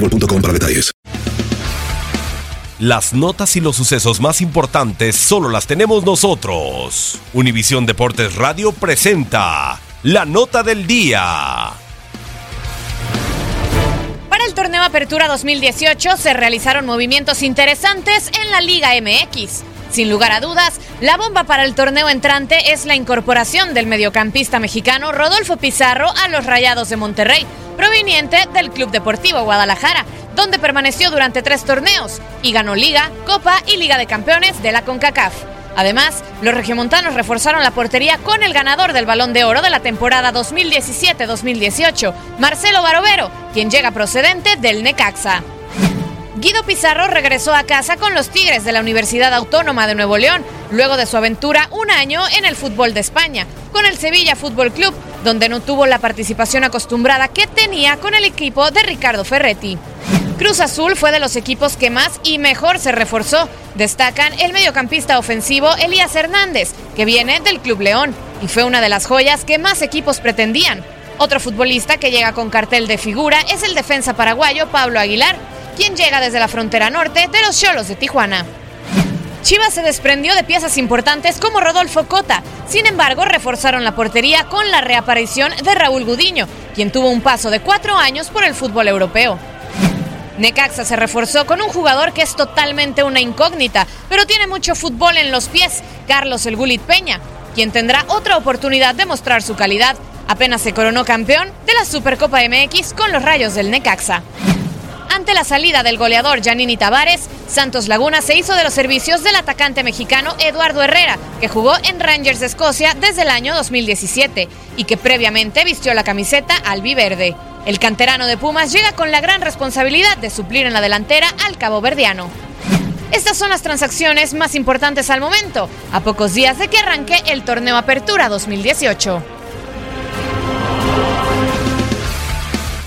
boostmobile.com para detalles. Las notas y los sucesos más importantes solo las tenemos nosotros. Univisión Deportes Radio presenta la nota del día. Para el torneo Apertura 2018 se realizaron movimientos interesantes en la Liga MX. Sin lugar a dudas, la bomba para el torneo entrante es la incorporación del mediocampista mexicano Rodolfo Pizarro a los Rayados de Monterrey, proveniente del Club Deportivo Guadalajara, donde permaneció durante tres torneos y ganó Liga, Copa y Liga de Campeones de la CONCACAF. Además, los regiomontanos reforzaron la portería con el ganador del Balón de Oro de la temporada 2017-2018, Marcelo Barovero, quien llega procedente del Necaxa. Guido Pizarro regresó a casa con los Tigres de la Universidad Autónoma de Nuevo León, luego de su aventura un año en el fútbol de España, con el Sevilla Fútbol Club, donde no tuvo la participación acostumbrada que tenía con el equipo de Ricardo Ferretti. Cruz Azul fue de los equipos que más y mejor se reforzó. Destacan el mediocampista ofensivo Elías Hernández, que viene del Club León, y fue una de las joyas que más equipos pretendían. Otro futbolista que llega con cartel de figura es el defensa paraguayo Pablo Aguilar, quien llega desde la frontera norte de los Cholos de Tijuana. Chivas se desprendió de piezas importantes como Rodolfo Cota, sin embargo reforzaron la portería con la reaparición de Raúl Gudiño, quien tuvo un paso de cuatro años por el fútbol europeo. Necaxa se reforzó con un jugador que es totalmente una incógnita, pero tiene mucho fútbol en los pies, Carlos El Gulit Peña, quien tendrá otra oportunidad de mostrar su calidad. Apenas se coronó campeón de la Supercopa MX con los rayos del Necaxa. Ante la salida del goleador Giannini Tavares, Santos Laguna se hizo de los servicios del atacante mexicano Eduardo Herrera, que jugó en Rangers de Escocia desde el año 2017 y que previamente vistió la camiseta albiverde. El canterano de Pumas llega con la gran responsabilidad de suplir en la delantera al cabo verdiano. Estas son las transacciones más importantes al momento, a pocos días de que arranque el torneo Apertura 2018.